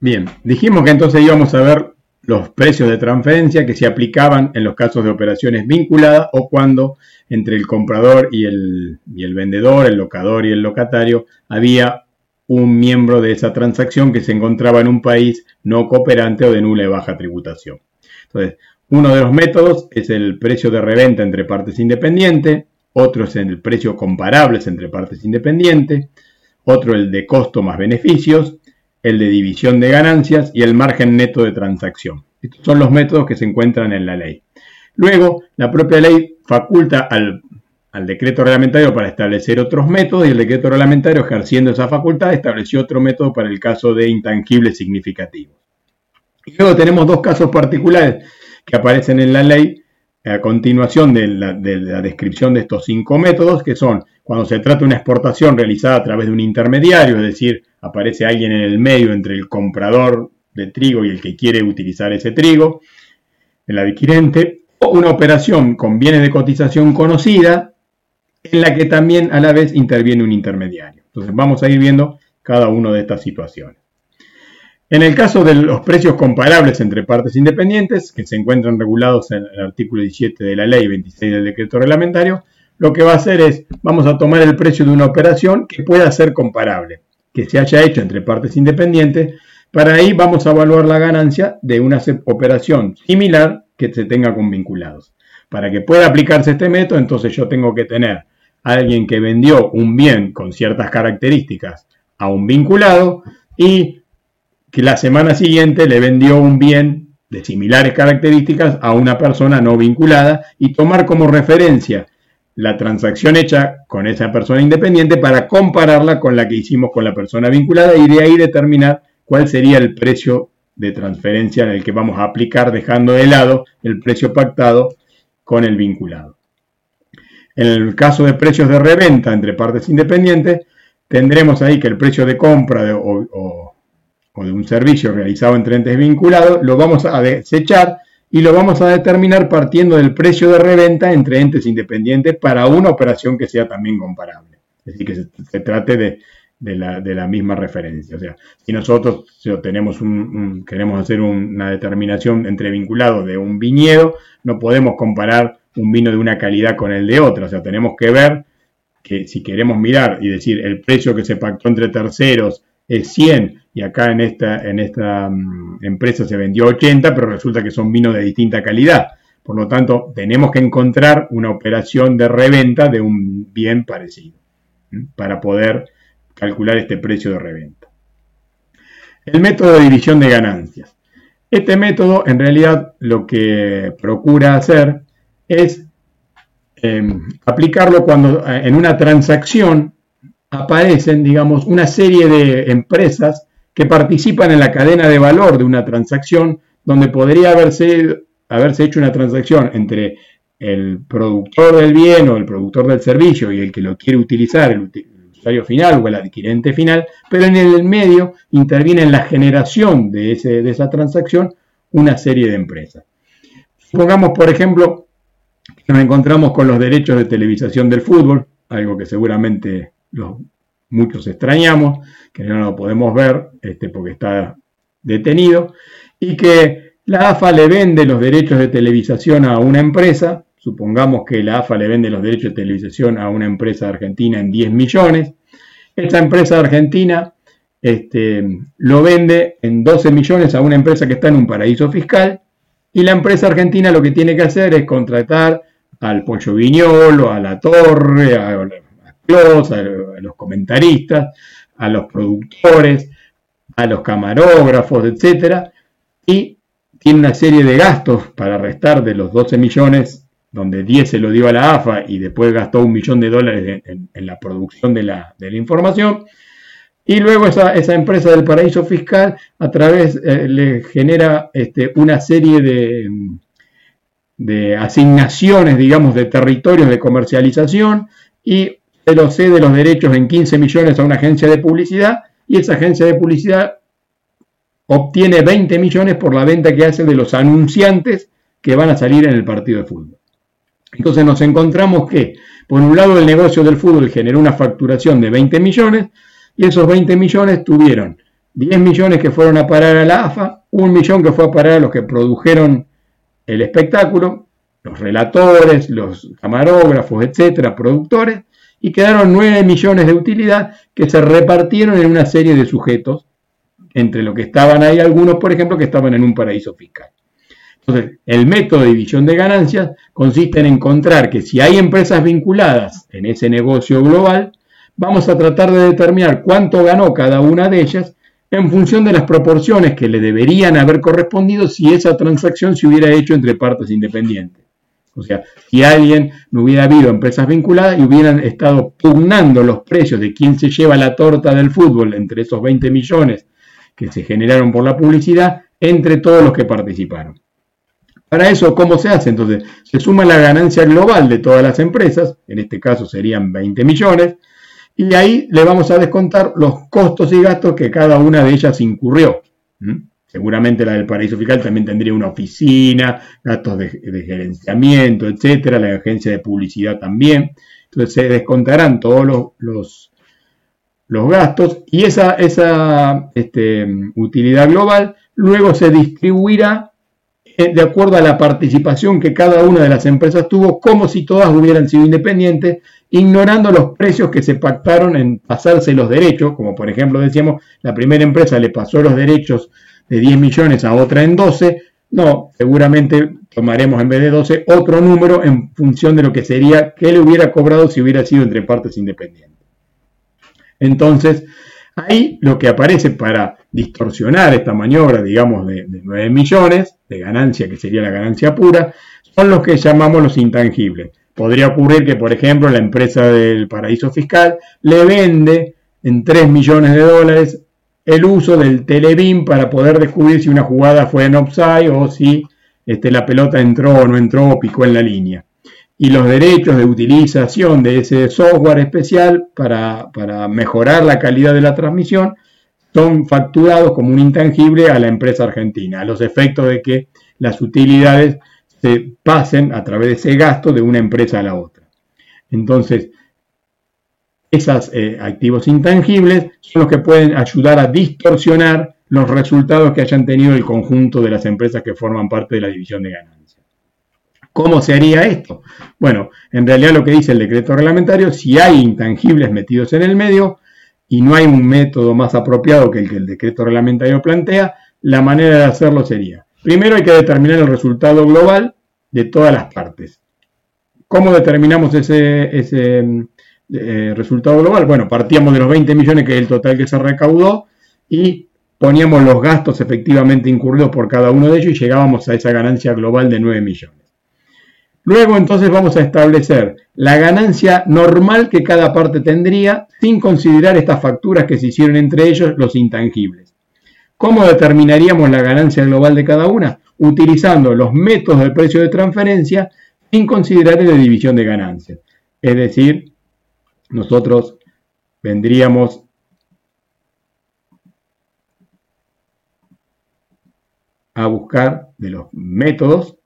Bien, dijimos que entonces íbamos a ver los precios de transferencia que se aplicaban en los casos de operaciones vinculadas o cuando entre el comprador y el, y el vendedor, el locador y el locatario, había un miembro de esa transacción que se encontraba en un país no cooperante o de nula y baja tributación. Entonces, uno de los métodos es el precio de reventa entre partes independientes, otro es el precio comparables entre partes independientes, otro el de costo más beneficios, el de división de ganancias y el margen neto de transacción. Estos son los métodos que se encuentran en la ley. Luego, la propia ley faculta al, decreto reglamentario para establecer otros métodos y el decreto reglamentario, ejerciendo esa facultad, estableció otro método para el caso de intangibles significativos. Y luego tenemos dos casos particulares que aparecen en la ley a continuación de la, de la, descripción de estos cinco métodos, que son cuando se trata de una exportación realizada a través de un intermediario, es decir, aparece alguien en el medio entre el comprador de trigo y el que quiere utilizar ese trigo, el adquirente, o una operación con bienes de cotización conocida, en la que también a la vez interviene un intermediario. Entonces vamos a ir viendo cada una de estas situaciones. En el caso de los precios comparables entre partes independientes, que se encuentran regulados en el artículo 17 de la ley 26 del decreto reglamentario, lo que va a hacer es, vamos a tomar el precio de una operación que pueda ser comparable, que se haya hecho entre partes independientes, para ahí vamos a evaluar la ganancia de una operación similar que se tenga con vinculados. Para que pueda aplicarse este método, entonces yo tengo que tener a alguien que vendió un bien con ciertas características a un vinculado y que la semana siguiente le vendió un bien de similares características a una persona no vinculada y tomar como referencia la transacción hecha con esa persona independiente para compararla con la que hicimos con la persona vinculada y de ahí determinar cuál sería el precio de transferencia en el que vamos a aplicar dejando de lado el precio pactado con el vinculado. En el caso de precios de reventa entre partes independientes, tendremos ahí que el precio de compra de, o, de un servicio realizado entre entes vinculados lo vamos a desechar y lo vamos a determinar partiendo del precio de reventa entre entes independientes para una operación que sea también comparable. Es decir, que se trate de, de la, misma referencia. O sea, si nosotros tenemos un, queremos hacer una determinación entre vinculados de un viñedo, no podemos comparar un vino de una calidad con el de otra. O sea, tenemos que ver que si queremos mirar y decir el precio que se pactó entre terceros es 100 y acá en esta, en esta mm, empresa se vendió 80, pero resulta que son vinos de distinta calidad. Por lo tanto, tenemos que encontrar una operación de reventa de un bien parecido para poder calcular este precio de reventa. El método de división de ganancias. Este método en realidad lo que procura hacer es em, aplicarlo cuando eh, en una transacción aparecen, digamos, una serie de empresas que participan en la cadena de valor de una transacción donde podría haberse, haberse hecho una transacción entre el productor del bien o el productor del servicio y el que lo quiere utilizar, el, final o el adquirente final, pero en el medio interviene en la generación de, ese, de esa transacción una serie de empresas. Supongamos, por ejemplo, que nos encontramos con los derechos de televisación del fútbol, algo que seguramente muchos extrañamos, que no lo podemos ver este, porque está detenido, y que la AFA le vende los derechos de televisación a una empresa, supongamos que la AFA le vende los derechos de televisación a una empresa argentina en 10 millones, esta empresa argentina este, lo vende en 12 millones a una empresa que está en un paraíso fiscal y la empresa argentina lo que tiene que hacer es contratar al Pollo Viñolo, a La Torre, a, a, los comentaristas, a los productores, a los camarógrafos, etc. Y tiene una serie de gastos para restar de los 12 millones donde 10 se lo dio a la AFA y después gastó un millón de dólares en, la producción de la, información. Y luego esa, empresa del paraíso fiscal a través eh, le genera este, una serie de, de, asignaciones, digamos, de territorios de comercialización y se lo cede los derechos en 15 millones a una agencia de publicidad y esa agencia de publicidad obtiene 20 millones por la venta que hace de los anunciantes que van a salir en el partido de fútbol. Entonces nos encontramos que, por un lado, el negocio del fútbol generó una facturación de 20 millones y esos 20 millones tuvieron 10 millones que fueron a parar a la AFA, un millón que fue a parar a los que produjeron el espectáculo, los relatores, los camarógrafos, etcétera, productores, y quedaron 9 millones de utilidad que se repartieron en una serie de sujetos, entre los que estaban ahí algunos, por ejemplo, que estaban en un paraíso fiscal. Entonces, el método de división de ganancias consiste en encontrar que si hay empresas vinculadas en ese negocio global, vamos a tratar de determinar cuánto ganó cada una de ellas en función de las proporciones que le deberían haber correspondido si esa transacción se hubiera hecho entre partes independientes. O sea, si alguien no hubiera habido empresas vinculadas y hubieran estado pugnando los precios de quién se lleva la torta del fútbol entre esos 20 millones que se generaron por la publicidad entre todos los que participaron. Para eso, ¿cómo se hace? Entonces, se suma la ganancia global de todas las empresas, en este caso serían 20 millones, y ahí le vamos a descontar los costos y gastos que cada una de ellas incurrió. Seguramente la del paraíso fiscal también tendría una oficina, gastos de, gerenciamiento, etcétera, la agencia de publicidad también. Entonces se descontarán todos los, los, gastos y esa, esa este, utilidad global luego se distribuirá eh, de acuerdo a la participación que cada una de las empresas tuvo, como si todas hubieran sido independientes, ignorando los precios que se pactaron en pasarse los derechos, como por ejemplo decíamos, la primera empresa le pasó los derechos de 10 millones a otra en 12, no, seguramente tomaremos en vez de 12 otro número en función de lo que sería que le hubiera cobrado si hubiera sido entre partes independientes. Entonces, ahí lo que aparece para distorsionar esta maniobra, digamos, de, de 9 millones de ganancia, que sería la ganancia pura, son los que llamamos los intangibles. Podría ocurrir que, por ejemplo, la empresa del paraíso fiscal le vende en 3 millones de dólares el uso del telebeam para poder descubrir si una jugada fue en offside o si este, la pelota entró o no entró o picó en la línea. Y los derechos de utilización de ese software especial para, para mejorar la calidad de la transmisión son facturados como un intangible a la empresa argentina, a los efectos de que las utilidades se pasen a través de ese gasto de una empresa a la otra. Entonces, esos eh, activos intangibles son los que pueden ayudar a distorsionar los resultados que hayan tenido el conjunto de las empresas que forman parte de la división de ganancias. ¿Cómo se haría esto? Bueno, en realidad lo que dice el decreto reglamentario, si hay intangibles metidos en el medio y no hay un método más apropiado que el que el decreto reglamentario plantea, la manera de hacerlo sería, primero hay que determinar el resultado global de todas las partes. ¿Cómo determinamos ese, ese eh, resultado global. Bueno, partíamos de los 20 millones, que es el total que se recaudó, y poníamos los gastos efectivamente incurridos por cada uno de ellos y llegábamos a esa ganancia global de 9 millones. Luego entonces vamos a establecer la ganancia normal que cada parte tendría sin considerar estas facturas que se hicieron entre ellos los intangibles. ¿Cómo determinaríamos la ganancia global de cada una? Utilizando los métodos del precio de transferencia sin considerar de división de ganancias. Es decir, nosotros vendríamos a buscar de los métodos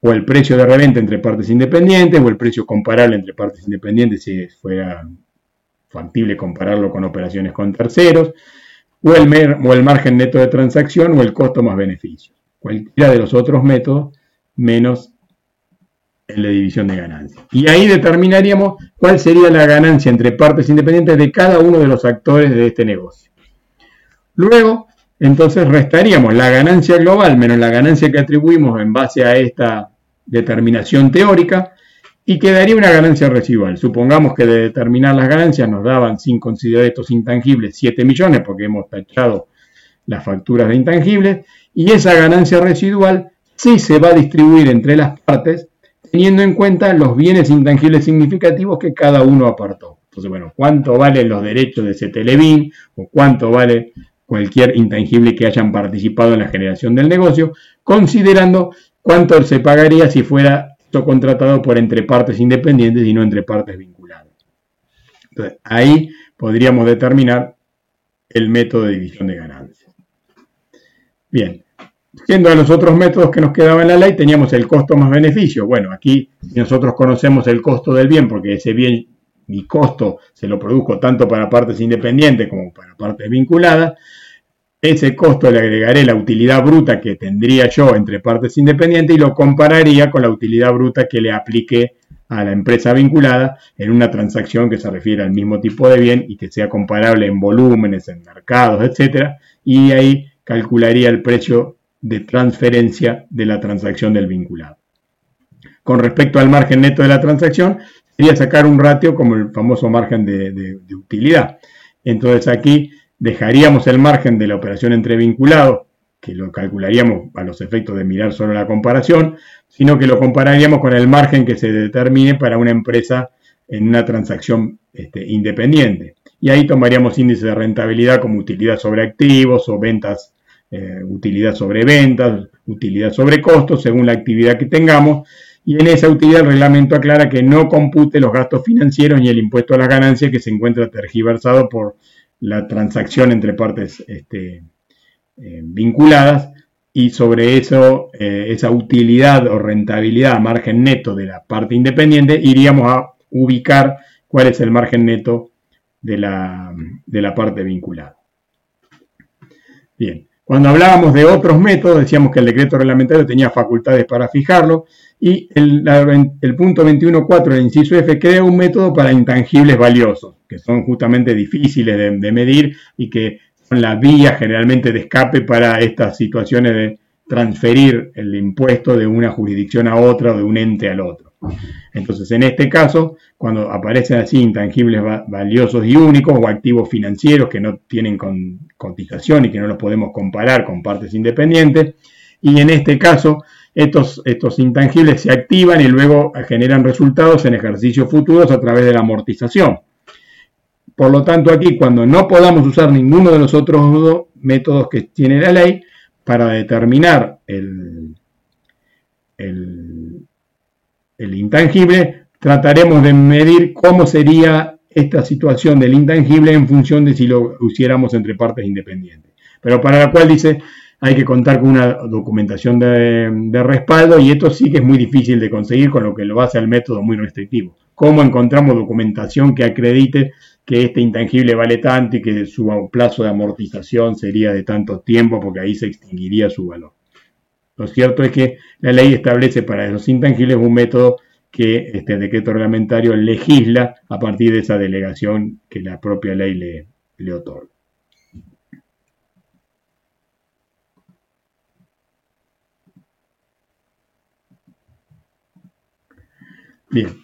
o el precio de reventa entre partes independientes o el precio comparable entre partes independientes si fuera factible compararlo con operaciones con terceros o el, o el margen neto de transacción o el costo más beneficio. Cualquiera de los otros métodos menos en la división de ganancias. Y ahí determinaríamos cuál sería la ganancia entre partes independientes de cada uno de los actores de este negocio. Luego, entonces restaríamos la ganancia global menos la ganancia que atribuimos en base a esta determinación teórica y quedaría una ganancia residual. Supongamos que de determinar las ganancias nos daban, sin considerar estos intangibles, 7 millones porque hemos tachado las facturas de intangibles y esa ganancia residual sí se va a distribuir entre las partes teniendo en cuenta los bienes intangibles significativos que cada uno apartó. Entonces, bueno, ¿cuánto valen los derechos de ese Televín o cuánto vale cualquier intangible que hayan participado en la generación del negocio, considerando cuánto se pagaría si fuera esto contratado por entre partes independientes y no entre partes vinculadas. Entonces, ahí podríamos determinar el método de división de ganancias. Bien, Siendo a los otros métodos que nos quedaban en la ley, teníamos el costo más beneficio. Bueno, aquí nosotros conocemos el costo del bien, porque ese bien mi costo se lo produzco tanto para partes independientes como para partes vinculadas, ese costo le agregaré la utilidad bruta que tendría yo entre partes independientes y lo compararía con la utilidad bruta que le apliqué a la empresa vinculada en una transacción que se refiere al mismo tipo de bien y que sea comparable en volúmenes, en mercados, etc. Y ahí calcularía el precio de transferencia de la transacción del vinculado. Con respecto al margen neto de la transacción, sería sacar un ratio como el famoso margen de, utilidad. Entonces aquí dejaríamos el margen de la operación entre vinculados, que lo calcularíamos a los efectos de mirar solo la comparación, sino que lo compararíamos con el margen que se determine para una empresa en una transacción este, independiente. Y ahí tomaríamos índices de rentabilidad como utilidad sobre activos o ventas, eh, utilidad sobre ventas, utilidad sobre costos, según la actividad que tengamos. Y en esa utilidad el reglamento aclara que no compute los gastos financieros ni el impuesto a las ganancias que se encuentra tergiversado por la transacción entre partes este, eh, vinculadas y sobre eso, eh, esa utilidad o rentabilidad, margen neto de la parte independiente, iríamos a ubicar cuál es el margen neto de la, de la parte vinculada. Bien, cuando hablábamos de otros métodos, decíamos que el decreto reglamentario tenía facultades para fijarlo y el, punto 21.4 del inciso F crea un método para intangibles valiosos, que son justamente difíciles de, medir y que son la vía generalmente de escape para estas situaciones de transferir el impuesto de una jurisdicción a otra o de un ente al otro. Entonces, en este caso, cuando aparecen así intangibles valiosos y únicos o activos financieros que no tienen cotización y que no los podemos comparar con partes independientes, y en este caso, estos, estos intangibles se activan y luego generan resultados en ejercicios futuros a través de la amortización. Por lo tanto, aquí cuando no podamos usar ninguno de los otros dos métodos que tiene la ley para determinar el, el, el intangible, trataremos de medir cómo sería esta situación del intangible en función de si lo hiciéramos entre partes independientes. Pero para la cual dice, hay que contar con una documentación de, respaldo y esto sí que es muy difícil de conseguir, con lo que lo hace al método muy restrictivo. ¿Cómo encontramos documentación que acredite que este intangible vale tanto y que su plazo de amortización sería de tanto tiempo porque ahí se extinguiría su valor? Lo cierto es que la ley establece para esos intangibles un método que este decreto reglamentario legisla a partir de esa delegación que la propia ley le, le otorga. Bien.